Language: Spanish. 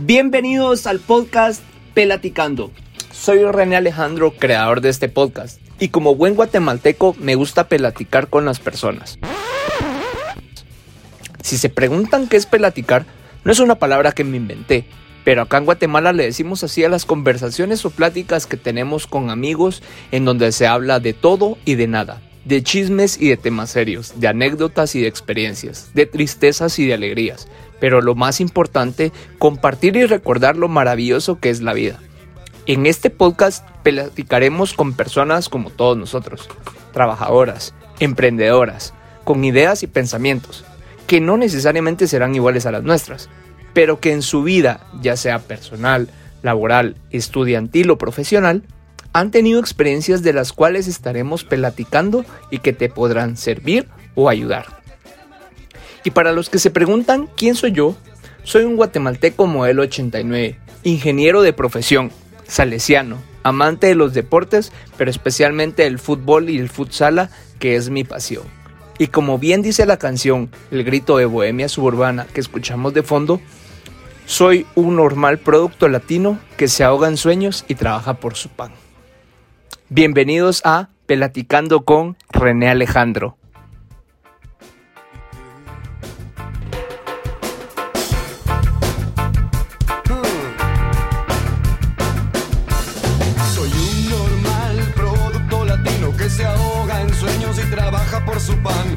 Bienvenidos al podcast Pelaticando. Soy René Alejandro, creador de este podcast, y como buen guatemalteco me gusta pelaticar con las personas. Si se preguntan qué es pelaticar, no es una palabra que me inventé, pero acá en Guatemala le decimos así a las conversaciones o pláticas que tenemos con amigos en donde se habla de todo y de nada, de chismes y de temas serios, de anécdotas y de experiencias, de tristezas y de alegrías, pero lo más importante, compartir y recordar lo maravilloso que es la vida. En este podcast platicaremos con personas como todos nosotros, trabajadoras, emprendedoras, con ideas y pensamientos, que no necesariamente serán iguales a las nuestras, pero que en su vida, ya sea personal, laboral, estudiantil o profesional, han tenido experiencias de las cuales estaremos platicando y que te podrán servir o ayudar. Y para los que se preguntan quién soy yo, soy un guatemalteco modelo 89, ingeniero de profesión, salesiano, amante de los deportes, pero especialmente el fútbol y el futsala, que es mi pasión. Y como bien dice la canción El grito de Bohemia Suburbana que escuchamos de fondo, soy un normal producto latino que se ahoga en sueños y trabaja por su pan. Bienvenidos a Pelaticando con René Alejandro. Soy un normal producto latino que se ahoga en sueños y trabaja por su pan,